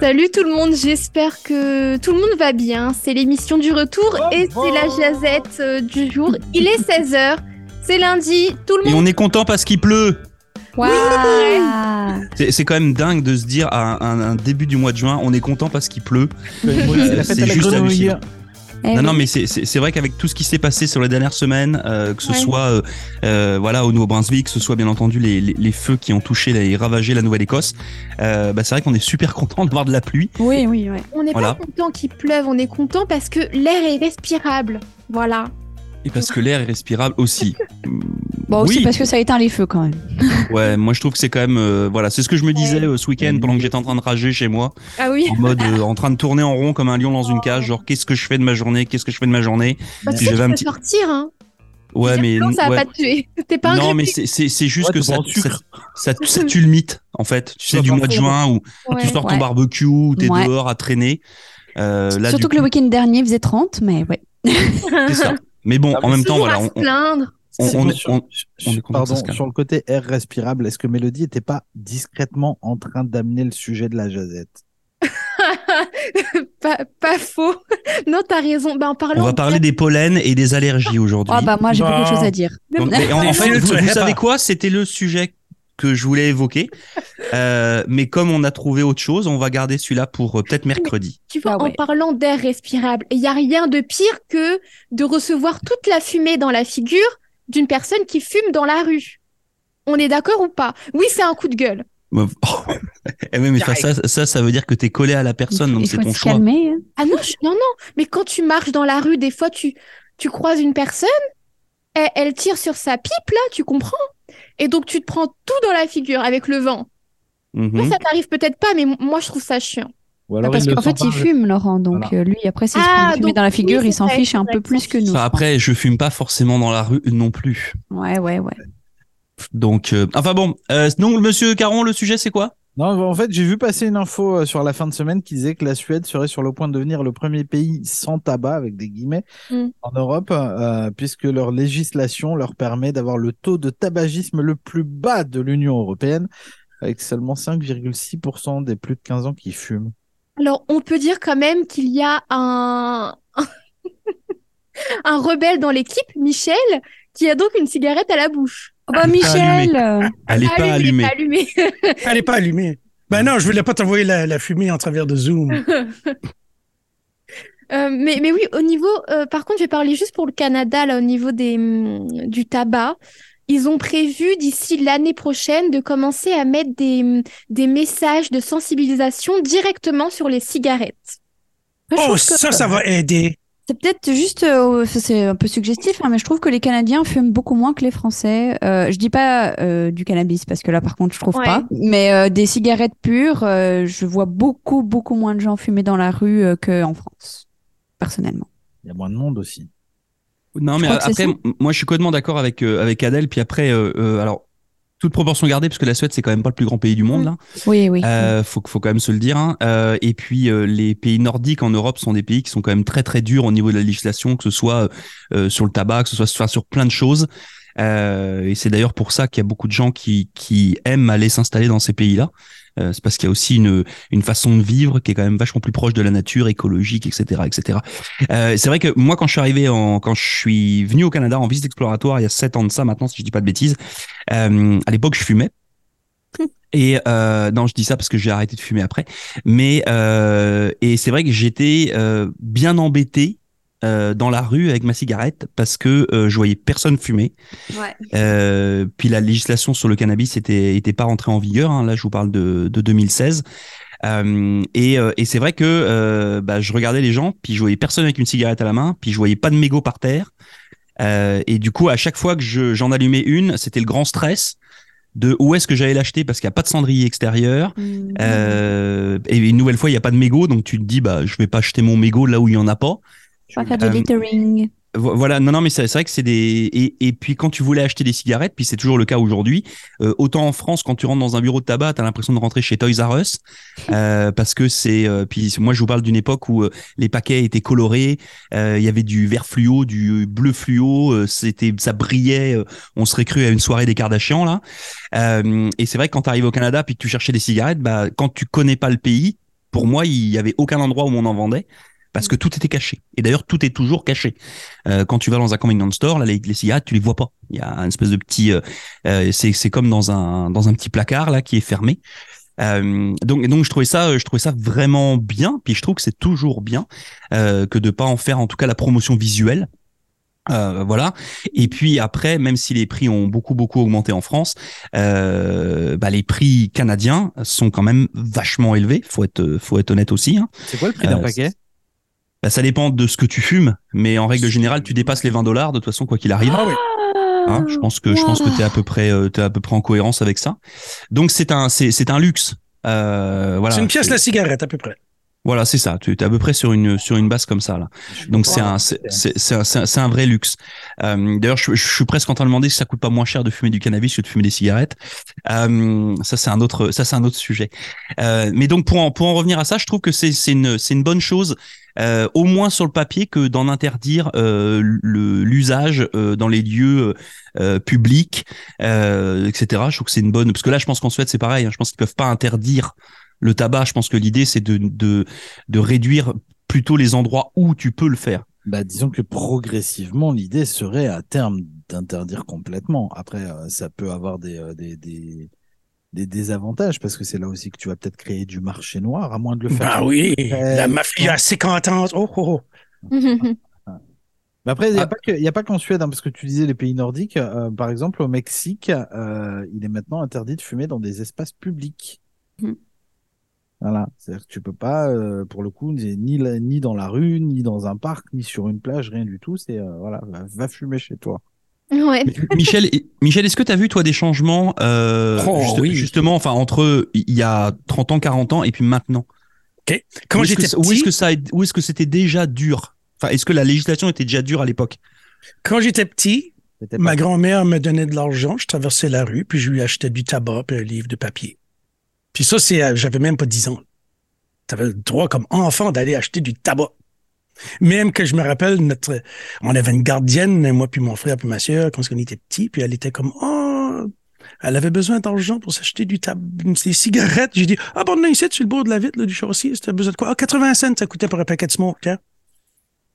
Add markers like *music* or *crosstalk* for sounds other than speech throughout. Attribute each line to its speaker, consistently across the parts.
Speaker 1: Salut tout le monde, j'espère que tout le monde va bien. C'est l'émission du retour et c'est la jazette euh, du jour. Il est 16h, c'est lundi, tout le
Speaker 2: Et
Speaker 1: monde...
Speaker 2: on est content parce qu'il pleut.
Speaker 3: Waouh
Speaker 2: C'est c'est quand même dingue de se dire à un, un début du mois de juin, on est content parce qu'il pleut.
Speaker 4: C'est la fête
Speaker 2: c'est
Speaker 4: à la
Speaker 2: juste hallucinant.
Speaker 3: Eh
Speaker 2: non,
Speaker 3: oui.
Speaker 2: non, mais c'est- vrai qu'avec tout ce qui s'est passé sur les dernières semaines, euh, que ce
Speaker 1: Ouais.
Speaker 2: soit euh, euh, voilà au Nouveau-Brunswick, que ce soit bien entendu les, les, les feux qui ont touché et ravagé la Nouvelle-Écosse, euh, bah, c'est vrai qu'on est super content d'avoir de la pluie.
Speaker 3: Oui, oui, ouais.
Speaker 1: On n'est
Speaker 2: Voilà.
Speaker 1: pas content qu'il pleuve, on est content parce que l'air est respirable. Voilà.
Speaker 2: Et parce que l'air est respirable aussi. *laughs*
Speaker 3: Bon, aussi
Speaker 2: oui,
Speaker 3: parce que ça éteint les feux quand même. *laughs*
Speaker 2: ouais, moi je trouve que c'est quand même, euh, voilà, c'est ce que je me disais euh, ce week-end pendant que j'étais en train de rager chez moi,
Speaker 1: Ah oui,
Speaker 2: en mode euh, en train de tourner en rond comme un lion dans une cage, genre qu'est-ce que je fais de ma journée, qu'est-ce que je fais de ma journée?
Speaker 1: bah, tu
Speaker 2: Puis j'avais
Speaker 1: tu
Speaker 2: un
Speaker 1: peux
Speaker 2: petit-
Speaker 1: sortir, hein.
Speaker 2: Ouais, mais
Speaker 1: non, ça va
Speaker 2: ouais.
Speaker 1: pas te tuer. *laughs* T'es pas un
Speaker 2: non, mais c'est- c'est c'est juste
Speaker 4: Ouais,
Speaker 2: que ça, ça, ça, ça tue le mythe, en fait. Tu sais, du mois de juin où
Speaker 1: Ouais.
Speaker 2: tu sors ton barbecue, où t'es
Speaker 3: Ouais.
Speaker 2: dehors à traîner. Euh, là,
Speaker 3: Surtout que le week-end dernier il faisait 30, mais ouais.
Speaker 2: c'est ça. Mais bon, en même
Speaker 4: c'est
Speaker 2: temps, voilà, on,
Speaker 1: se plaindre.
Speaker 2: On- on
Speaker 4: sur-
Speaker 2: on- on
Speaker 4: pardon, le côté air respirable, est-ce que Mélodie était pas discrètement en train d'amener le sujet de la jazette? *laughs*
Speaker 1: Pas, pas faux. *laughs* non, t'as raison. Bah, en parlant
Speaker 2: on va parler des pollens et des allergies aujourd'hui.
Speaker 3: Ah bah moi j'ai
Speaker 5: Bah.
Speaker 3: beaucoup de choses à dire.
Speaker 2: Donc, mais en, en fait,
Speaker 5: Filtre,
Speaker 2: vous, savez quoi? C'était le sujet que je voulais évoquer. Euh, mais comme on a trouvé autre chose, on va garder celui-là pour euh, peut-être mercredi.
Speaker 1: Tu vois,
Speaker 3: Ah ouais.
Speaker 1: en parlant d'air respirable, il n'y a rien de pire que de recevoir toute la fumée dans la figure d'une personne qui fume dans la rue. On est d'accord ou pas? Oui, c'est un coup de gueule.
Speaker 2: Oh. *laughs* Eh oui, mais ça, ça, ça, ça veut dire que t'es collé à la personne, donc c'est ton
Speaker 3: se
Speaker 2: choix.
Speaker 3: calmer. hein.
Speaker 1: Ah non, je- non, non. Mais quand tu marches dans la rue, des fois, tu, tu croises une personne, elle, elle tire sur sa pipe, là, tu comprends? Et donc, tu te prends tout dans la figure avec le vent.
Speaker 2: Mhm.
Speaker 1: Moi, ça t'arrive peut-être pas, mais moi, je trouve ça chiant.
Speaker 4: Ou
Speaker 3: Ah,
Speaker 4: alors
Speaker 3: parce qu'en fait il fume Laurent, donc
Speaker 4: Voilà.
Speaker 3: euh, lui après se
Speaker 1: Ah,
Speaker 3: fumée
Speaker 1: donc,
Speaker 3: dans la figure
Speaker 1: c'est
Speaker 3: il s'en fiche
Speaker 1: c'est
Speaker 3: un peu plus que nous.
Speaker 2: Ça, après, je fume pas forcément dans la rue non plus.
Speaker 3: Ouais, ouais, ouais.
Speaker 2: Donc, euh, enfin bon, euh, donc Monsieur Caron, le sujet c'est quoi?
Speaker 4: Non, en fait, j'ai vu passer une info euh, sur la fin de semaine qui disait que la Suède serait sur le point de devenir le premier pays sans tabac, avec des guillemets,
Speaker 1: Mm.
Speaker 4: en Europe, euh, puisque leur législation leur permet d'avoir le taux de tabagisme le plus bas de l'Union européenne, avec seulement 5,6% des plus de 15 ans qui fument.
Speaker 1: Alors, on peut dire quand même qu'il y a un... *laughs* un rebelle dans l'équipe, Michel, qui a donc une cigarette à la bouche.
Speaker 3: Oh bah Michel *laughs*
Speaker 2: Elle est pas allumée.
Speaker 1: Pas allumée.
Speaker 5: Elle est pas allumée. Ben non, je voulais pas t'envoyer la, la fumée en travers de Zoom. *laughs*
Speaker 1: Euh, mais, mais oui, au niveau, euh, par contre, je vais parler juste pour le Canada, là, au niveau des, hum, du tabac. Ils ont prévu d'ici l'année prochaine de commencer à mettre des, des messages de sensibilisation directement sur les cigarettes. Je
Speaker 5: Oh,
Speaker 1: que
Speaker 5: ça, ça va aider.
Speaker 3: C'est peut-être juste, euh, c'est un peu suggestif, hein, mais je trouve que les Canadiens fument beaucoup moins que les Français. Euh, je dis pas euh, du cannabis parce que là, par contre, je trouve
Speaker 1: Ouais.
Speaker 3: pas. Mais euh, des cigarettes pures, euh, je vois beaucoup, beaucoup moins de gens fumer dans la rue euh, qu'en France, personnellement.
Speaker 4: Il y a moins de monde aussi.
Speaker 2: Non,
Speaker 3: Je
Speaker 2: mais après, moi, je suis complètement d'accord avec euh, avec Adèle. Puis après, euh, euh, alors toute proportion gardée, parce que la Suède, c'est quand même pas le plus grand pays du monde, là.
Speaker 3: Oui, oui.
Speaker 2: Euh, faut, faut quand même se le dire. Hein. Euh, et puis, euh, les pays nordiques en Europe sont des pays qui sont quand même très très durs au niveau de la législation, que ce soit euh, sur le tabac, que ce soit sur plein de choses. Euh, et c'est d'ailleurs pour ça qu'il y a beaucoup de gens qui, qui aiment aller s'installer dans ces pays-là. Euh, c'est parce qu'il y a aussi une, une façon de vivre qui est quand même vachement plus proche de la nature, écologique, etc., etc. Euh, c'est vrai que moi, quand je suis arrivé en, quand je suis venu au Canada en visite exploratoire il y a sept ans de ça maintenant, si je dis pas de bêtises, euh, à l'époque, je fumais. Et euh, non, je dis ça parce que j'ai arrêté de fumer après. Mais euh, et c'est vrai que j'étais euh, bien embêté euh, dans la rue avec ma cigarette parce que euh, je voyais personne fumer.
Speaker 3: Ouais.
Speaker 2: Euh, puis la législation sur le cannabis était était pas rentrée en vigueur. hein. Là, je vous parle de, de 2016. Euh, et et c'est vrai que euh, bah, je regardais les gens, puis je voyais personne avec une cigarette à la main, puis je voyais pas de mégot par terre. Euh, et du coup, à chaque fois que je- j'en allumais une, c'était le grand stress de où est-ce que j'allais l'acheter parce qu'il n'y a pas de cendrier extérieur.
Speaker 3: Mm.
Speaker 2: Euh, et une nouvelle fois, il n'y a pas de mégot, donc tu te dis, bah, je vais pas acheter mon mégot là où il y en a pas.
Speaker 3: Va faire du
Speaker 2: euh,
Speaker 3: littering.
Speaker 2: Vo- Voilà, non, non, mais c'est vrai que c'est des. Et, et puis quand tu voulais acheter des cigarettes, puis c'est toujours le cas aujourd'hui, euh, autant en France, quand tu rentres dans un bureau de tabac, t'as l'impression de rentrer chez Toys R Us, *laughs* euh, parce que c'est. euh, puis moi, je vous parle d'une époque où les paquets étaient colorés, il y avait du vert fluo, du bleu fluo, c'était, ça brillait, on serait cru à une soirée des Kardashians là. Et c'est vrai que quand tu arrives au Canada puis que tu cherchais des cigarettes, bah quand tu connais pas le pays, pour moi, il y avait aucun endroit où on en vendait parce que tout était caché. Et d'ailleurs, tout est toujours caché. Euh, quand tu vas dans un convenience store, là, les, les cigarettes, tu les vois pas. Il y a une espèce de petit, euh, euh, c'est c'est comme dans un dans un petit placard là qui est fermé. Euh, donc donc je trouvais ça je trouvais ça vraiment bien. Puis je trouve que c'est toujours bien que de pas en faire en tout cas la promotion visuelle. Euh, voilà. Et puis après, même si les prix ont beaucoup beaucoup augmenté en France, euh, bah, les prix canadiens sont quand même vachement élevés. Faut être faut être honnête aussi. Hein.
Speaker 4: C'est quoi le prix d'un
Speaker 2: Euh,
Speaker 4: paquet?
Speaker 2: Bah, ça dépend de ce que tu fumes, mais en règle générale, tu dépasses les 20 dollars de toute façon quoi qu'il arrive.
Speaker 5: Ah oui.
Speaker 2: Hein, je pense que je pense que t'es à peu près euh, t'es à peu près en cohérence avec ça. Donc c'est un c'est c'est un luxe. Euh, voilà.
Speaker 5: c'est une pièce la cigarette, à peu près.
Speaker 2: Voilà, c'est ça. Tu es à peu près sur une sur une base comme ça là. Donc c'est un c'est un, c'est un- c'est un vrai luxe. Euh, D'ailleurs, je, je suis presque en train de demander si ça coûte pas moins cher de fumer du cannabis que de fumer des cigarettes. Euh, ça c'est un autre ça c'est un autre sujet. Euh, mais donc pour en pour en revenir à ça, je trouve que c'est c'est une c'est une bonne chose. euh, au moins sur le papier que d'en interdire euh, le l'usage euh, dans les lieux euh, publics, euh, etc. Je trouve que c'est une bonne parce que là, je pense qu'en Suède c'est pareil. hein. je pense qu'ils peuvent pas interdire le tabac. Je pense que l'idée c'est de de de réduire plutôt les endroits où tu peux le faire.
Speaker 4: Bah, disons que progressivement, l'idée serait à terme d'interdire complètement. Après, euh, ça peut avoir des, euh, des, des, des désavantages parce que c'est là aussi que tu vas peut-être créer du marché noir, à moins de le faire.
Speaker 5: Bah oui, la mafia 50 ans. Oh, oh, oh.
Speaker 4: Mais après, il n'y a,
Speaker 2: Ah.
Speaker 4: a pas qu'en Suède, hein, parce que tu disais les pays nordiques. euh, par exemple, au Mexique, euh, il est maintenant interdit de fumer dans des espaces publics.
Speaker 3: Hmm.
Speaker 4: Voilà, c'est-à-dire que tu peux pas, euh, pour le coup, ni, ni la- ni dans la rue, ni dans un parc, ni sur une plage, rien du tout. C'est euh, voilà, va, va fumer chez toi.
Speaker 1: Ouais.
Speaker 2: Michel, Michel, est-ce que tu as vu toi des changements euh,
Speaker 5: Oh,
Speaker 2: juste-
Speaker 5: oui.
Speaker 2: justement, enfin entre il y a 30 ans, 40 ans et puis maintenant?
Speaker 5: Quand
Speaker 2: Où est-ce que
Speaker 5: j'étais
Speaker 2: ça- où est-ce
Speaker 5: petit,
Speaker 2: que ça, où est-ce que c'était déjà dur? Enfin, est-ce que la législation était déjà dure à l'époque?
Speaker 5: Quand j'étais petit, ma grand-mère me donnait de l'argent, je traversais la rue, puis je lui achetais du tabac et un livre de papier. Puis ça, c'est, euh, j'avais même pas 10 ans. T'avais le droit comme enfant d'aller acheter du tabac. Même que je me rappelle, notre, on avait une gardienne, moi puis mon frère puis ma sœur, quand on était petits, puis elle était comme, oh, elle avait besoin d'argent pour s'acheter du tabac, des cigarettes. J'ai dit, ah bon, non, ici, sur le bord de la vitre, là, du chaussée, c'était besoin de quoi? Ah, 80 cents, ça coûtait pour un paquet de smoke, hein?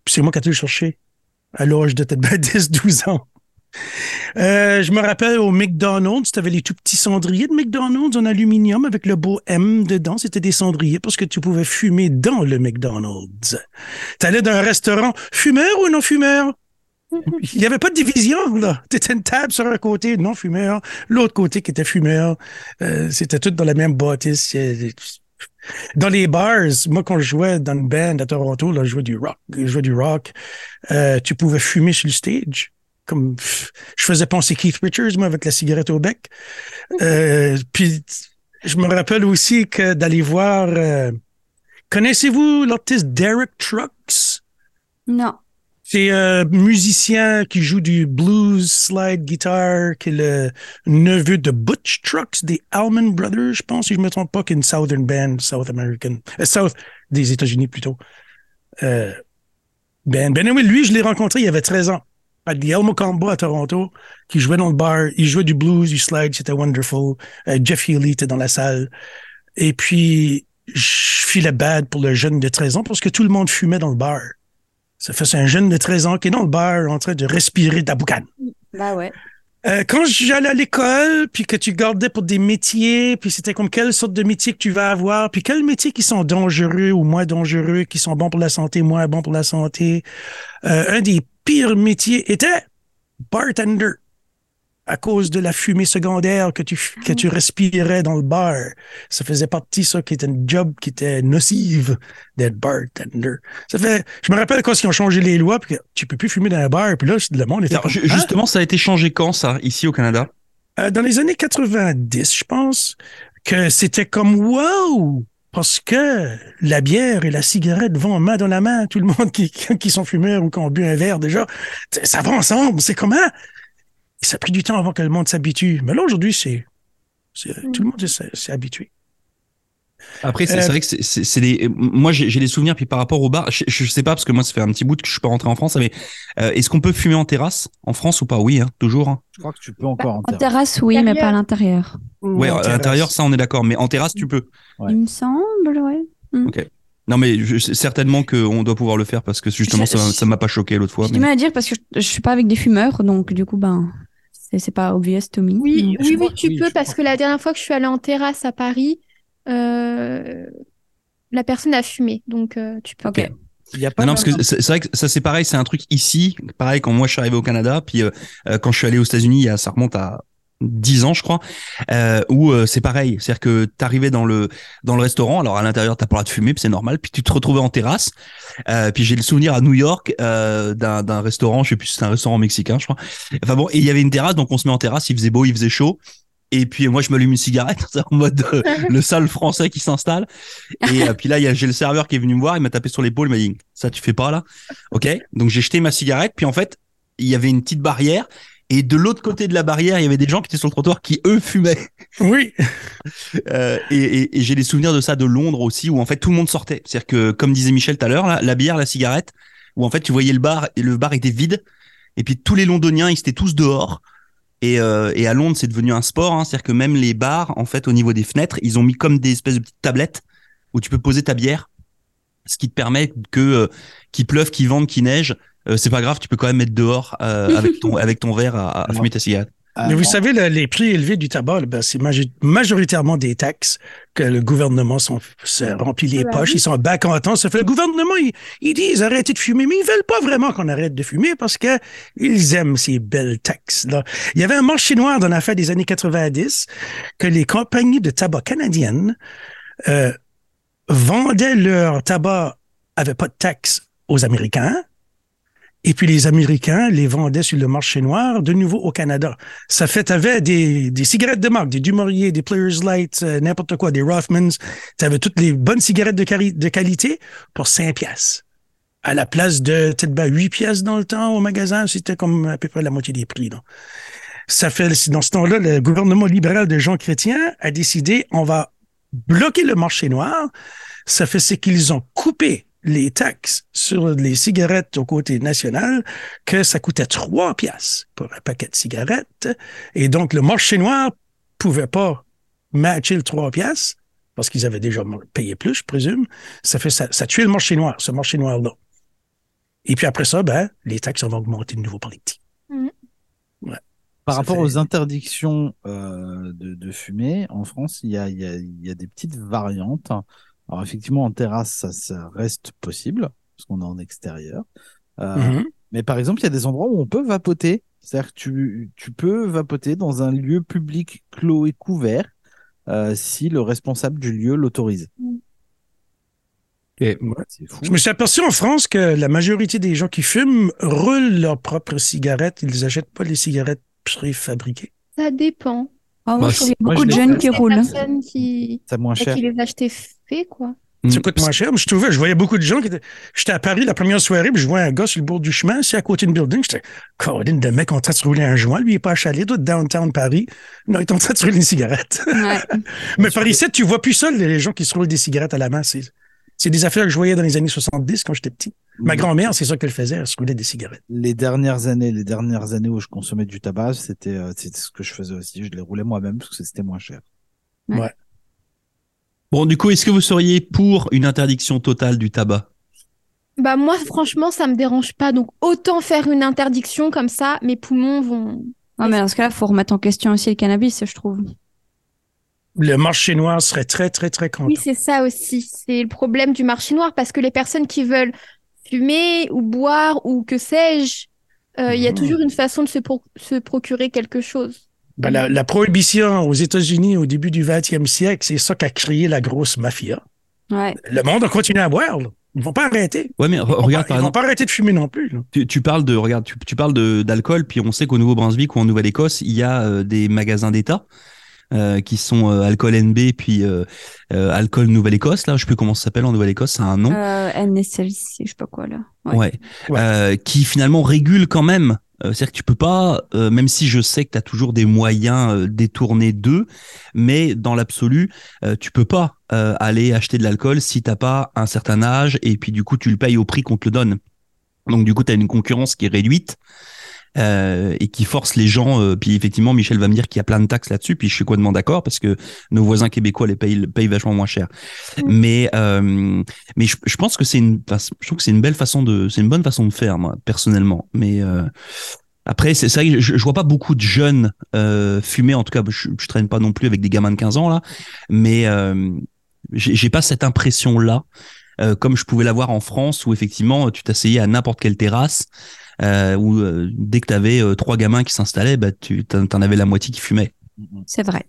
Speaker 5: Puis c'est moi qui ai été le chercher. À l'âge de peut-être *laughs* 10, 12 ans. Euh, je me rappelle au McDonald's, tu avais les tout petits cendriers de McDonald's en aluminium avec le beau M dedans. C'était des cendriers parce que tu pouvais fumer dans le McDonald's. Tu allais d'un restaurant fumeur ou non fumeur? *laughs* Il n'y avait pas de division, là. T'étais une table sur un côté, non fumeur, l'autre côté qui était fumeur. Euh, C'était tout dans la même bâtisse. Dans les bars, moi, quand je jouais dans une band à Toronto, là, je jouais du rock, je jouais du rock, euh, tu pouvais fumer sur le stage. Comme, je faisais penser Keith Richards, moi, avec la cigarette au bec. Euh, puis, je me rappelle aussi que d'aller voir, euh, connaissez-vous l'artiste Derek Trucks?
Speaker 3: Non.
Speaker 5: C'est un musicien qui joue du blues slide guitar, qui est le neveu de Butch Trucks des Allman Brothers, je pense, si je me trompe pas, qui est une Southern band, South American, euh, South des États-Unis plutôt. Euh, ben, ben oui, lui, je l'ai rencontré, il avait 13 ans, Elmo Combo à Toronto, qui jouait dans le bar, il jouait du blues, du slide, c'était wonderful. Euh, Jeff Healy était dans la salle. Et puis, je filais bad pour le jeune de 13 ans parce que tout le monde fumait dans le bar. Ça fait un jeune de 13 ans qui est dans le bar en train de respirer de la boucane.
Speaker 3: Bah ouais.
Speaker 5: Euh, quand j'allais à l'école, puis que tu gardais pour des métiers, puis c'était comme quelle sorte de métier que tu vas avoir, puis quels métiers qui sont dangereux ou moins dangereux, qui sont bons pour la santé, moins bons pour la santé. Euh, un des pires métiers était bartender à cause de la fumée secondaire que tu, que tu respirais dans le bar. Ça faisait partie, ça, qui était une job qui était nocive d'être bartender. Ça fait, je me rappelle quand ils ont changé les lois, puis que tu peux plus fumer dans un bar, puis là, le monde était
Speaker 2: Alors,
Speaker 5: comme, Hein?
Speaker 2: Justement, ça a été changé quand ça ici au Canada?
Speaker 5: Euh, dans les années 90, je pense, que c'était comme wow! Parce que la bière et la cigarette vont main dans la main. Tout le monde qui, *laughs* qui sont fumeurs ou qui ont bu un verre déjà, ça va ensemble. C'est comment? Et ça a pris du temps avant que le monde s'habitue. Mais là, aujourd'hui, c'est, c'est- tout le monde s'est habitué.
Speaker 2: Après, c'est
Speaker 5: Euh,
Speaker 2: c'est vrai que c'est- c'est c'est des. Moi, j'ai j'ai des souvenirs. Puis par rapport au bar, je, je sais pas parce que moi, ça fait un petit bout que je suis pas rentré en France. Mais euh, est-ce qu'on peut fumer en terrasse? En France ou pas? Oui, hein, toujours. hein.
Speaker 4: Je crois que tu peux encore en
Speaker 3: En
Speaker 4: terrasse.
Speaker 3: terrasse, oui, mais pas à l'intérieur.
Speaker 2: Ouais,
Speaker 5: En
Speaker 2: à
Speaker 5: terrasse.
Speaker 2: l'intérieur, ça, on est d'accord. Mais en terrasse, tu peux.
Speaker 4: Ouais.
Speaker 3: Il me semble, ouais.
Speaker 2: Non, mais je, certainement qu'on doit pouvoir le faire parce que justement,
Speaker 3: Je-
Speaker 2: ça
Speaker 3: je-
Speaker 2: ça m'a pas choqué l'autre fois.
Speaker 3: J'ai
Speaker 2: mais-
Speaker 3: du mal à dire parce que je, je suis pas avec des fumeurs, donc du coup, ben, c'est pas obvious to me.
Speaker 1: Oui, oui, oui, tu
Speaker 4: oui,
Speaker 1: peux, parce
Speaker 4: crois
Speaker 1: que la dernière fois que je suis allée en terrasse à Paris, euh, la personne a fumé, donc euh, tu peux.
Speaker 3: Ok.
Speaker 4: Il y a pas
Speaker 2: Non, non, parce que c'est vrai que ça c'est pareil, c'est un truc ici, pareil quand moi je suis arrivé au Canada, puis euh, quand je suis allé aux États-Unis, ça remonte à 10 ans je crois, euh, où euh, c'est pareil, c'est-à-dire que t'arrivais dans le dans le restaurant, alors à l'intérieur t'as pas le droit de fumer, c'est normal, puis tu te retrouvais en terrasse, euh, puis j'ai le souvenir à New York euh, d'un d'un restaurant, je sais plus c'était un restaurant mexicain je crois, enfin bon, et il y avait une terrasse, donc on se met en terrasse, il faisait beau, il faisait chaud. Et puis moi je m'allume une cigarette *laughs* en mode euh, le sale français qui s'installe. Et euh, puis là j'ai le serveur qui est venu me voir il m'a tapé sur l'épaule il m'a dit ça tu fais pas là ok. Donc j'ai jeté ma cigarette puis en fait il y avait une petite barrière et de l'autre côté de la barrière il y avait des gens qui étaient sur le trottoir qui eux fumaient. *laughs*
Speaker 5: Oui.
Speaker 2: Euh, et, et- et j'ai des souvenirs de ça de Londres aussi où en fait tout le monde sortait. C'est à dire que comme disait Michel tout à l'heure la bière la cigarette où en fait tu voyais le bar et le bar était vide. Et puis tous les Londoniens ils étaient tous dehors. Et, euh, et à Londres, c'est devenu un sport. Hein, C'est-à-dire que même les bars, en fait, au niveau des fenêtres, ils ont mis comme des espèces de petites tablettes où tu peux poser ta bière, ce qui te permet que euh, qu'il pleuve, qu'il vente, qu'il neige, euh, c'est pas grave, tu peux quand même être dehors euh, *laughs* avec ton avec ton verre à, fumer ta cigarette.
Speaker 4: Ah,
Speaker 5: Mais vous savez, le- les prix élevés du tabac, ben, c'est majoritairement des taxes que le gouvernement s'en- se remplit les
Speaker 1: Ouais.
Speaker 5: poches. Ils sont bac en temps. Ça fait le gouvernement, ils, ils disent arrêtez de fumer, mais ils veulent pas vraiment qu'on arrête de fumer parce que ils aiment ces belles taxes. Là. Il y avait un marché noir dans l'affaire des années 90 que les compagnies de tabac canadiennes euh, vendaient leur tabac avec pas de taxes aux Américains. Et puis les Américains les vendaient sur le marché noir de nouveau au Canada. Ça fait, t'avais des, des cigarettes de marque, des Dumouriez, des Players Light, euh, n'importe quoi, des Rothmans. T'avais toutes les bonnes cigarettes de, qualité pour 5 piastres. À la place de peut-être ben, 8 piastres dans le temps au magasin, c'était comme à peu près la moitié des prix. là. Ça fait, dans ce temps-là, le gouvernement libéral de Jean Chrétien a décidé, on va bloquer le marché noir. Ça fait, c'est qu'ils ont coupé les taxes sur les cigarettes au côté national, que ça coûtait 3 piastres pour un paquet de cigarettes. Et donc, le marché noir pouvait pas matcher le 3 piastres parce qu'ils avaient déjà payé plus, je présume. Ça fait, ça, ça tuait le marché noir, ce marché noir-là. Et puis après ça, ben, les taxes vont augmenter de nouveau par les petits.
Speaker 4: Par
Speaker 5: Ça
Speaker 4: rapport
Speaker 5: fait-
Speaker 4: aux interdictions euh, de, de fumer, en France, il y a, il y, a, il y a des petites variantes. Alors effectivement, en terrasse, ça, ça reste possible, parce qu'on est en extérieur. Euh,
Speaker 5: Mhm.
Speaker 4: Mais par exemple, il y a des endroits où on peut vapoter. C'est-à-dire que tu, tu peux vapoter dans un lieu public clos et couvert euh, si le responsable du lieu l'autorise.
Speaker 5: Ouais.
Speaker 4: C'est fou.
Speaker 5: Je me suis aperçu en France que la majorité des gens qui fument roulent leurs propres cigarettes. Ils n'achètent pas les cigarettes préfabriquées.
Speaker 1: Ça dépend.
Speaker 3: Ah, moi,
Speaker 2: Bah,
Speaker 3: je trouve qu'il y a beaucoup de jeunes
Speaker 4: fait.
Speaker 3: qui roulent.
Speaker 1: personnes qui,
Speaker 4: C'est moins cher.
Speaker 1: qui les achetaient faits, quoi.
Speaker 5: Ça
Speaker 2: Mm.
Speaker 5: coûte moins cher. Mais je trouvais, je voyais beaucoup de gens qui étaient. J'étais à Paris la première soirée, puis je vois un gars sur le bord du chemin, c'est à côté d'une building. J'étais, Caroline, de mec en train de se rouler un joint. Lui, il est pas achalé, tout downtown Paris. Non, il est en train de se rouler une cigarette.
Speaker 3: Ouais. *laughs*
Speaker 5: Mais par ici, tu vois plus ça, les gens qui se roulent des cigarettes à la main. C'est, c'est des affaires que je voyais dans les années 70 quand j'étais petit. Ma grand-mère, c'est ça qu'elle faisait, elle se roulait des cigarettes.
Speaker 4: les dernières années, les dernières années où je consommais du tabac, c'était euh, ce que je faisais aussi. Je les roulais moi-même parce que c'était moins cher.
Speaker 2: Bon, du coup, est-ce que vous seriez pour une interdiction totale du tabac?
Speaker 1: Bah moi, franchement, ça me dérange pas. Donc autant faire une interdiction comme ça, mes poumons vont.
Speaker 3: Ah, mais dans ce cas-là, faut remettre en question aussi le cannabis, je trouve.
Speaker 5: Le marché noir serait très, très, très content.
Speaker 1: Oui, c'est ça aussi. C'est le problème du marché noir parce que les personnes qui veulent fumer ou boire ou que sais-je, euh, il y a
Speaker 5: Mhm.
Speaker 1: toujours une façon de se, pro- se procurer quelque chose.
Speaker 5: Ben, la, la prohibition aux États-Unis au début du 20e siècle, c'est ça qui a créé la grosse mafia.
Speaker 3: Ouais.
Speaker 5: Le monde a continué à boire. Là. Ils vont pas arrêter.
Speaker 2: Ouais, mais re-
Speaker 5: Ils vont
Speaker 2: regarde
Speaker 5: pas,
Speaker 2: par
Speaker 5: ils vont pas arrêter de fumer non plus.
Speaker 2: tu, tu parles de regarde, tu, tu parles de d'alcool, puis on sait qu'au Nouveau-Brunswick ou en Nouvelle-Écosse, il y a euh, des magasins d'État euh, qui sont euh, alcool NB puis euh, euh, alcool Nouvelle-Écosse. Là, je sais plus comment ça s'appelle en Nouvelle-Écosse, c'est un nom.
Speaker 3: Euh, NSLC, je sais pas quoi, là. Ouais.
Speaker 2: Ouais.
Speaker 5: Ouais.
Speaker 2: Euh, qui finalement régule quand même. Euh, C'est-à-dire que tu peux pas, euh, même si je sais que tu as toujours des moyens euh, détournés d'eux, mais dans l'absolu, euh, tu peux pas euh, aller acheter de l'alcool si t'as pas un certain âge et puis du coup tu le payes au prix qu'on te le donne. Donc du coup tu as une concurrence qui est réduite. Euh, et qui force les gens. euh, puis effectivement, Michel va me dire qu'il y a plein de taxes là-dessus. Puis je suis complètement d'accord parce que nos voisins québécois les payent, payent vachement moins cher.
Speaker 1: Mm.
Speaker 2: Mais euh, mais je, je pense que c'est une, enfin, je trouve que c'est une belle façon de, c'est une bonne façon de faire moi personnellement. Mais euh, après, c'est ça, je, je vois pas beaucoup de jeunes euh, fumer. En tout cas, je, je traîne pas non plus avec des gamins de 15 ans là, mais euh, j'ai j'ai pas cette impression là. Euh, comme je pouvais l'avoir en France où effectivement tu t'asseyais à n'importe quelle terrasse euh, où euh, dès que tu avais trois gamins qui s'installaient bah tu t'en t'en avais la moitié qui fumait.
Speaker 3: C'est vrai.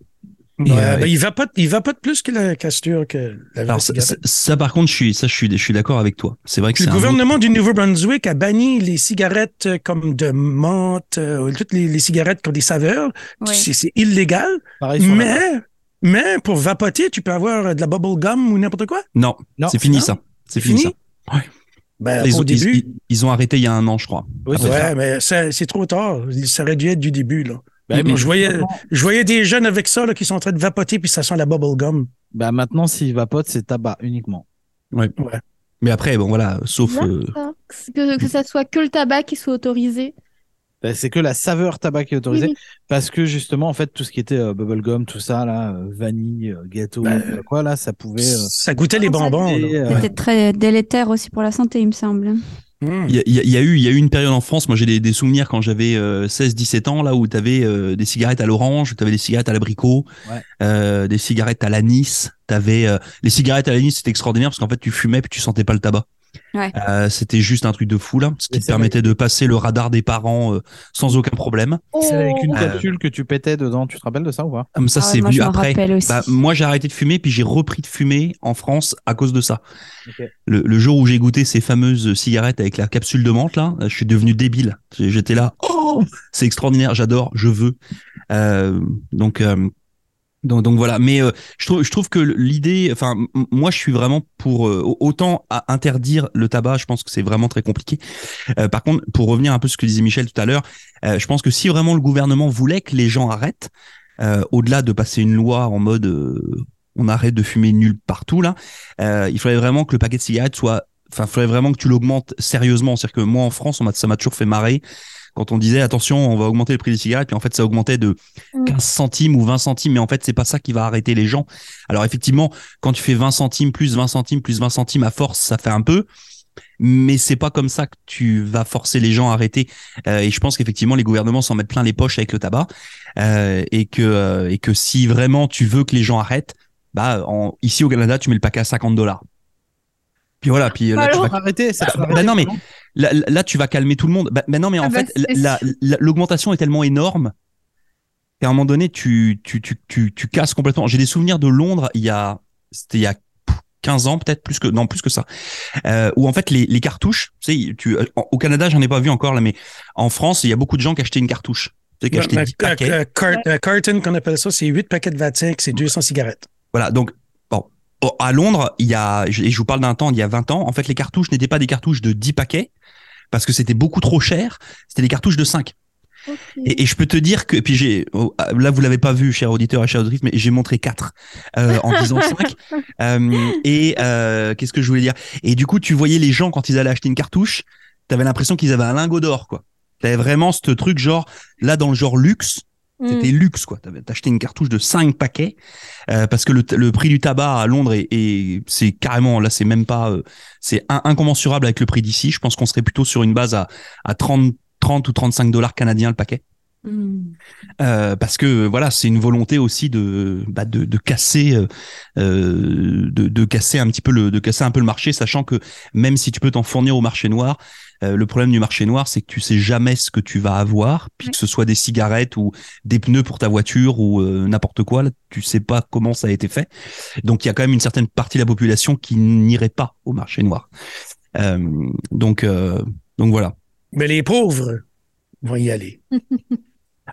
Speaker 2: Et,
Speaker 5: Ouais,
Speaker 2: euh,
Speaker 5: il va pas, il va pas de plus que la casture que la
Speaker 2: Alors ça,
Speaker 5: cigarette.
Speaker 2: ça- ça, par contre je suis ça je suis je suis d'accord avec toi. C'est vrai que
Speaker 5: Le
Speaker 2: c'est un autre-
Speaker 5: gouvernement du Nouveau-Brunswick a banni les cigarettes euh, comme de menthe, euh, toutes les, les cigarettes qui ont des saveurs.
Speaker 3: Ouais.
Speaker 5: C'est c'est illégal.
Speaker 4: Pareil
Speaker 5: Mais, mais pour vapoter, tu peux avoir euh, de la bubble gum ou n'importe quoi?
Speaker 2: Non,
Speaker 4: Non,
Speaker 2: c'est fini
Speaker 5: non.
Speaker 2: ça. C'est
Speaker 5: C'est
Speaker 2: fini,
Speaker 5: fini?
Speaker 2: ça.
Speaker 5: Ben,
Speaker 2: Ils
Speaker 5: au début.
Speaker 2: ils- ils ont arrêté il y a un an, je crois.
Speaker 4: Oui, c'est
Speaker 5: ouais,
Speaker 4: ça.
Speaker 5: mais c'est trop tard. Ça aurait dû être du début, là.
Speaker 4: Mais
Speaker 5: je, voyais, je voyais des jeunes avec ça, là, qui sont en train de vapoter, puis ça sent la bubble gum.
Speaker 4: Bah, maintenant, s'il vapote, c'est tabac uniquement.
Speaker 2: Mais après, bon voilà, sauf euh.
Speaker 1: Que, que ça soit que le tabac qui soit autorisé.
Speaker 4: Bah, c'est que la saveur tabac qui est autorisée. Parce que justement, en fait, tout ce qui était euh, bubblegum, tout ça, là, euh, vanille, euh, gâteau, euh, quoi, là, ça pouvait. euh,
Speaker 5: Ça goûtait les bonbons.
Speaker 4: et, euh,
Speaker 3: C'était très délétère aussi pour la santé, il me semble.
Speaker 5: Hmm.
Speaker 2: il y a, il y a- il y a eu il y a eu une période en France, moi j'ai des, des souvenirs quand j'avais 16-17 ans là où tu avais des cigarettes à l'orange, tu avais des cigarettes à l'abricot,
Speaker 4: Ouais.
Speaker 2: euh, des cigarettes à l'anis, tu avais les cigarettes à l'anis, c'était extraordinaire parce qu'en fait tu fumais puis tu sentais pas le tabac.
Speaker 3: Ouais.
Speaker 2: Euh, c'était juste un truc de fou là, ce qui te
Speaker 4: vrai
Speaker 2: permettait de passer le radar des parents euh, sans aucun problème.
Speaker 4: C'est avec une.
Speaker 2: Euh,
Speaker 4: capsule que tu pétais dedans. Tu te rappelles de ça ou pas?
Speaker 2: Comme ça
Speaker 3: Ah ouais,
Speaker 2: c'est
Speaker 3: moi,
Speaker 2: venu après. Bah, moi, j'ai arrêté de fumer, puis j'ai repris de fumer en France à cause de ça. Le, le jour où j'ai goûté ces fameuses cigarettes avec la capsule de menthe, là, je suis devenu débile. J'ai- J'étais là, oh, c'est extraordinaire, j'adore, je veux. Euh, donc, euh, donc, donc voilà. Mais euh, je trouve, je trouve que l'idée, enfin, moi, je suis vraiment pour euh, autant à interdire le tabac. Je pense que c'est vraiment très compliqué. Euh, par contre, pour revenir un peu à ce que disait Michel tout à l'heure, euh, je pense que si vraiment le gouvernement voulait que les gens arrêtent, euh, au-delà de passer une loi en mode euh, on arrête de fumer nul partout là, il faudrait vraiment que le paquet de cigarettes soit, enfin, il faudrait vraiment que tu l'augmentes sérieusement. C'est-à-dire que moi en France, on ça m'a toujours fait marrer quand on disait attention, on va augmenter le prix des cigarettes, puis en fait ça augmentait de
Speaker 1: Mm.
Speaker 2: 15 centimes ou 20 centimes, mais en fait c'est pas ça qui va arrêter les gens. Alors effectivement, quand tu fais 20 centimes plus 20 centimes plus 20 centimes à force, ça fait un peu. Mais c'est pas comme ça que tu vas forcer les gens à arrêter. Euh, et je pense qu'effectivement les gouvernements s'en mettent plein les poches avec le tabac euh, et que euh, et que si vraiment tu veux que les gens arrêtent, bah en, ici au Canada tu mets le paquet à 50 dollars. Puis voilà, puis là, tu
Speaker 1: Alors,
Speaker 2: vas
Speaker 4: Faut arrêter, ça te fait
Speaker 2: bah
Speaker 4: arrêter,
Speaker 2: non, mais
Speaker 4: comment
Speaker 2: là, là, là, tu vas calmer tout le monde. Bah, mais non, mais en
Speaker 1: Ah bah,
Speaker 2: fait, la- la- l'augmentation est tellement énorme qu'à un moment donné, tu, tu, tu, tu, tu casses complètement. J'ai des souvenirs de Londres, il y a, c'était il y a 15 ans, peut-être plus que, non, plus que ça, euh, où en fait, les, les cartouches, tu sais, tu, euh, au Canada, j'en ai pas vu encore là, mais en France, il y a beaucoup de gens qui achetaient une cartouche. Tu sais, qui
Speaker 5: Ouais,
Speaker 2: achetaient
Speaker 5: mais,
Speaker 2: 10 paquets.
Speaker 5: euh, euh, cart- euh, carton, qu'on appelle ça, c'est 8 paquets de 25, c'est 200 cigarettes.
Speaker 2: Voilà, donc à Londres, il y a, et je vous parle d'un temps, il y a 20 ans, en fait, les cartouches n'étaient pas des cartouches de 10 paquets parce que c'était beaucoup trop cher. C'était des cartouches de 5.
Speaker 1: Ok.
Speaker 2: Et, et je peux te dire que, et puis j'ai, oh, là vous l'avez pas vu, cher auditeur et chère auditrice, mais j'ai montré 4 euh, en disant *laughs* 5. Euh, et euh, qu'est-ce que je voulais dire? Et du coup, tu voyais les gens quand ils allaient acheter une cartouche, t'avais l'impression qu'ils avaient un lingot d'or, quoi. T'avais vraiment ce truc genre, là dans le genre luxe,
Speaker 1: Mm.
Speaker 2: c'était luxe, quoi. T'avais acheté une cartouche de 5 paquets euh, parce que le, le prix du tabac à Londres est, est- c'est carrément là, c'est même pas, euh, c'est in- incommensurable avec le prix d'ici. Je pense qu'on serait plutôt sur une base à, à 30, 30 ou 35 dollars canadiens le paquet.
Speaker 3: Hmm.
Speaker 2: Euh, parce que voilà, c'est une volonté aussi de bah, de, de casser euh, euh, de, de casser un petit peu le de casser un peu le marché, sachant que même si tu peux t'en fournir au marché noir, euh, le problème du marché noir, c'est que tu sais jamais ce que tu vas avoir, puis que ce soit des cigarettes ou des pneus pour ta voiture ou euh, n'importe quoi, là, tu sais pas comment ça a été fait. Donc il y a quand même une certaine partie de la population qui n'irait pas au marché noir. Euh, donc euh, donc voilà.
Speaker 5: Mais les pauvres vont y aller.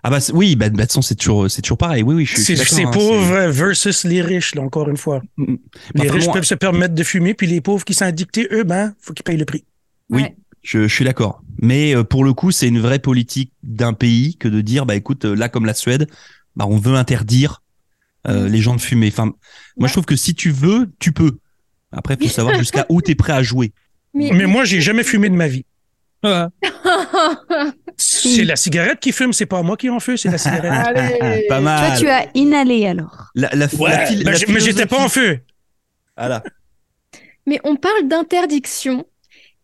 Speaker 2: Ah bah oui, bah, bah, de toute façon, c'est toujours c'est toujours pareil. Oui oui, je suis-
Speaker 5: C'est
Speaker 2: hein,
Speaker 5: pauvres versus les riches, là, encore une fois.
Speaker 2: c'est-
Speaker 5: Les
Speaker 2: Enfin,
Speaker 5: riches
Speaker 2: moi-
Speaker 5: peuvent se permettre de fumer, puis les pauvres qui sont addictés, eux, ben, faut qu'ils payent le prix.
Speaker 2: Oui.
Speaker 3: Ouais.
Speaker 2: Je, je suis d'accord. Mais euh, pour le coup, c'est une vraie politique d'un pays que de dire, bah écoute, euh, là comme la Suède, bah on veut interdire euh,
Speaker 1: Mm.
Speaker 2: les gens de fumer. Enfin, moi
Speaker 1: Ouais.
Speaker 2: je trouve que si tu veux, tu peux. Après, il faut savoir jusqu'à où tu es prêt à jouer.
Speaker 5: Mais moi, j'ai jamais fumé de ma vie. C'est la cigarette qui fume, c'est pas moi qui en feu, c'est la cigarette. *laughs*
Speaker 1: Allez.
Speaker 2: Pas mal.
Speaker 3: Toi, tu as inhalé alors.
Speaker 2: La, la,
Speaker 5: Ouais,
Speaker 2: la
Speaker 5: ben,
Speaker 2: la
Speaker 5: j'ai- mais j'étais pas en feu.
Speaker 2: Voilà.
Speaker 1: Mais on parle d'interdiction.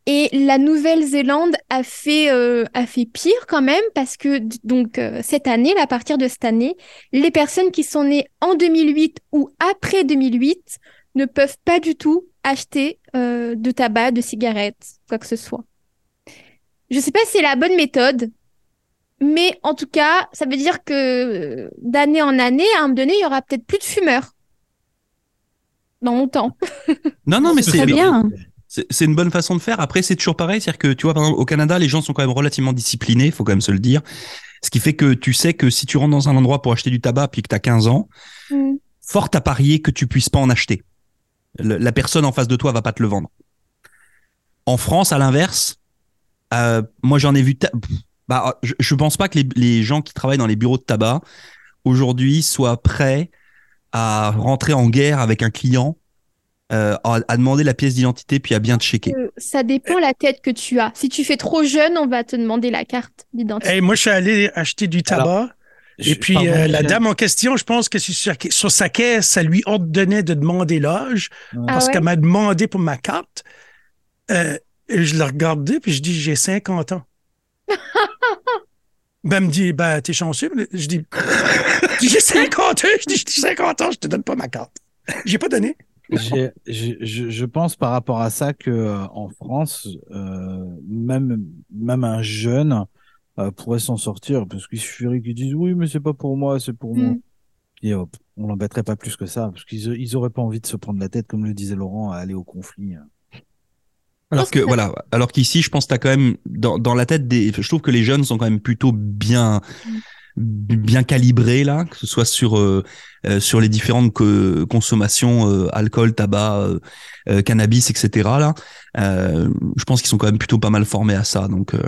Speaker 1: Et la Nouvelle-Zélande a fait, euh, a fait pire quand même parce que donc euh, cette année, là, à partir de cette année, les personnes qui sont nées en 2008 ou après 2008 ne peuvent pas du tout acheter euh, de tabac, de cigarettes, quoi que ce soit. Je sais pas si c'est la bonne méthode, mais en tout cas, ça veut dire que euh, d'année en année, à un moment donné, il y aura peut-être plus de fumeurs dans longtemps.
Speaker 2: Non, non, mais c'est
Speaker 3: Très bien.
Speaker 2: C'est une bonne façon de faire. Après, c'est toujours pareil. C'est-à-dire que, tu vois, par exemple, au Canada, les gens sont quand même relativement disciplinés, faut quand même se le dire. Ce qui fait que tu sais que si tu rentres dans un endroit pour acheter du tabac puis que tu as 15 ans,
Speaker 1: Mm.
Speaker 2: fort à parier que tu puisses pas en acheter. Le- la personne en face de toi va pas te le vendre. En France, à l'inverse, euh, moi j'en ai vu. Bah, je, je pense pas que les, les gens qui travaillent dans les bureaux de tabac aujourd'hui soient prêts à rentrer en guerre avec un client, euh, à, demander la pièce d'identité puis à bien te checker.
Speaker 1: Euh, Ça dépend la tête que tu as. Si tu fais trop jeune, on va te demander la carte d'identité.
Speaker 5: Hey, moi, je suis allé acheter du tabac. Et puis,
Speaker 4: pardon,
Speaker 5: euh, la dame en question, je pense que sur, sa- sur sa caisse, ça lui ordonnait de demander l'âge
Speaker 1: Ah
Speaker 5: parce
Speaker 1: ouais?
Speaker 5: qu'elle m'a demandé pour ma carte. Euh, et je la regardais, puis je dis, j'ai 50 ans. *laughs* ben, elle me dit, ben, t'es chanceux. Je dis, *laughs* j'ai 50 ans. Je dis, j'ai 50 ans, je te donne pas ma carte. J'ai pas donné.
Speaker 4: Je, je, je pense par rapport à ça que euh, en France, euh, même même un jeune euh, pourrait s'en sortir parce qu'il suffirait qu'ils disent oui mais c'est pas pour moi, c'est pour moi.
Speaker 1: Mm.
Speaker 4: Et hop, on l'embêterait pas plus que ça parce qu'ils ils auraient pas envie de se prendre la tête comme le disait Laurent à aller au conflit.
Speaker 2: Alors que voilà, alors qu'ici, je pense que t'as quand même dans, dans la tête des, je trouve que les jeunes sont quand même plutôt bien bien calibrés là, que ce soit sur euh, euh, sur les différentes co- consommations euh, alcool, tabac, euh, euh, cannabis, etc. Là, euh, je pense qu'ils sont quand même plutôt pas mal formés à ça. Donc, euh,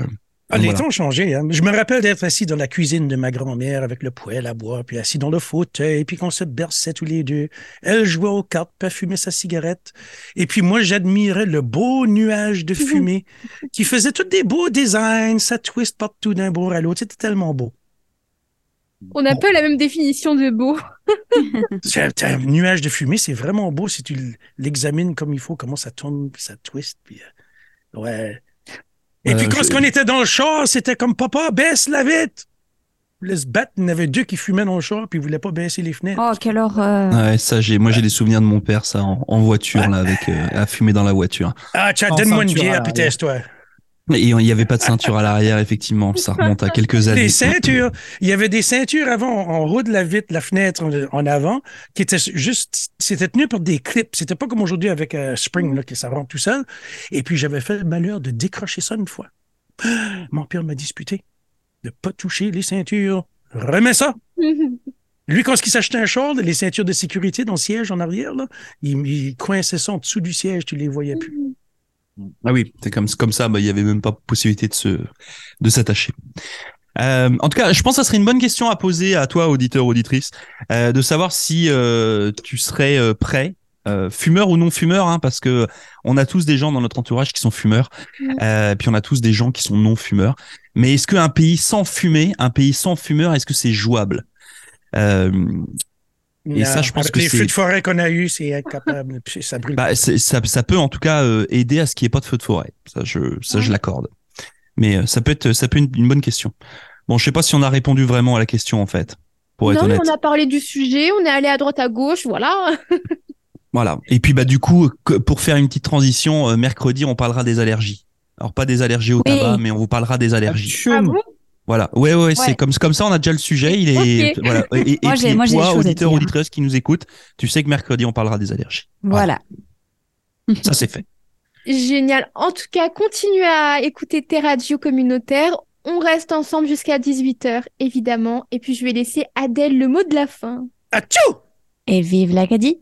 Speaker 5: Ah,
Speaker 2: donc
Speaker 5: les
Speaker 2: voilà.
Speaker 5: temps ont changé. Hein. Je me rappelle d'être assis dans la cuisine de ma grand-mère avec le poêle à bois, puis assis dans le fauteuil, puis qu'on se berçait tous les deux. Elle jouait aux cartes, puis elle fumait sa cigarette. Et puis moi, j'admirais le beau nuage de *laughs* fumée qui faisait tous des beaux designs, ça twist partout d'un bord à l'autre. C'était tellement beau.
Speaker 1: On n'a pas la même définition de beau. *laughs*
Speaker 5: C'est un nuage de fumée, c'est vraiment beau si tu l'examines comme il faut, comment ça tourne, puis ça twist, puis euh, ouais. Et
Speaker 2: Euh,
Speaker 5: puis quand on était dans le char, c'était comme papa, baisse la vitre. Le se battre, il y en avait deux qui fumaient dans le char, puis ils voulaient pas baisser les fenêtres.
Speaker 3: Oh, quelle horreur.
Speaker 2: Ouais, ça, j'ai, moi, j'ai des souvenirs de mon père, ça, en, en voiture, là, avec, euh, à fumer dans la voiture.
Speaker 5: Ah, tiens, donne-moi une bière, puis
Speaker 4: l'arrière.
Speaker 2: Et il n'y avait pas de ceinture à l'arrière, effectivement. Ça remonte à quelques années.
Speaker 5: Des ceintures. Il y avait des ceintures avant, en haut de la vitre, la fenêtre en, avant, qui étaient juste, c'était tenu par des clips. C'était pas comme aujourd'hui avec un spring, là, que ça rentre tout seul. Et puis, j'avais fait le malheur de décrocher ça une fois. *gasps* Mon père m'a disputé de pas toucher les ceintures. Remets ça. *laughs* Lui, quand il s'achetait un char, les ceintures de sécurité dans le siège en arrière, là, il, il coinçait ça en dessous du siège, tu les voyais plus.
Speaker 2: Ah oui, c'est comme, comme ça, bah, il y avait même pas possibilité de se, de s'attacher. Euh, en tout cas, je pense que ça serait une bonne question à poser à toi, auditeur, auditrice, euh, de savoir si euh, tu serais euh, prêt, euh, fumeur ou non fumeur, hein, parce que on a tous des gens dans notre entourage qui sont fumeurs, euh, puis on a tous des gens qui sont non fumeurs. Mais est-ce qu'un pays sans fumer, un pays sans fumeur, est-ce que c'est jouable? Euh, Et ça, je pense
Speaker 5: Avec
Speaker 2: que
Speaker 5: les feux de forêt qu'on a eu, c'est incapable. *laughs* Puis ça brûle.
Speaker 2: bah, ça, ça peut en tout cas euh, aider à ce qu'il n'y ait pas de feu de forêt. Ça, je, ça, je l'accorde. Mais euh, ça peut être, ça peut être une, une bonne question. Bon, je sais pas si on a répondu vraiment à la question en fait, pour être
Speaker 1: non,
Speaker 2: honnête.
Speaker 1: on a parlé du sujet, on est allé à droite à gauche, voilà. *laughs*
Speaker 2: Voilà. Et puis bah du coup, que- pour faire une petite transition, euh, mercredi, on parlera des allergies. Alors pas des allergies au
Speaker 3: Oui.
Speaker 2: tabac, mais on vous parlera des allergies.
Speaker 1: Ah bon?
Speaker 2: Voilà. Ouais, ouais, c'est
Speaker 3: Ouais.
Speaker 2: comme comme ça, on a déjà le sujet. Il est
Speaker 1: Ok. *laughs*
Speaker 2: voilà. Et, et
Speaker 3: Moi, j'ai-
Speaker 2: puis,
Speaker 3: moi,
Speaker 2: toi, auditeur, auditrice qui nous écoute, tu sais que mercredi, on parlera des allergies.
Speaker 3: Voilà.
Speaker 2: Ça c'est fait.
Speaker 1: Génial. En tout cas, continuez à écouter tes radios communautaires. On reste ensemble jusqu'à 18h, évidemment. Et puis, je vais laisser Adèle le mot de la fin.
Speaker 5: Atchou!
Speaker 3: Et vive l'Acadie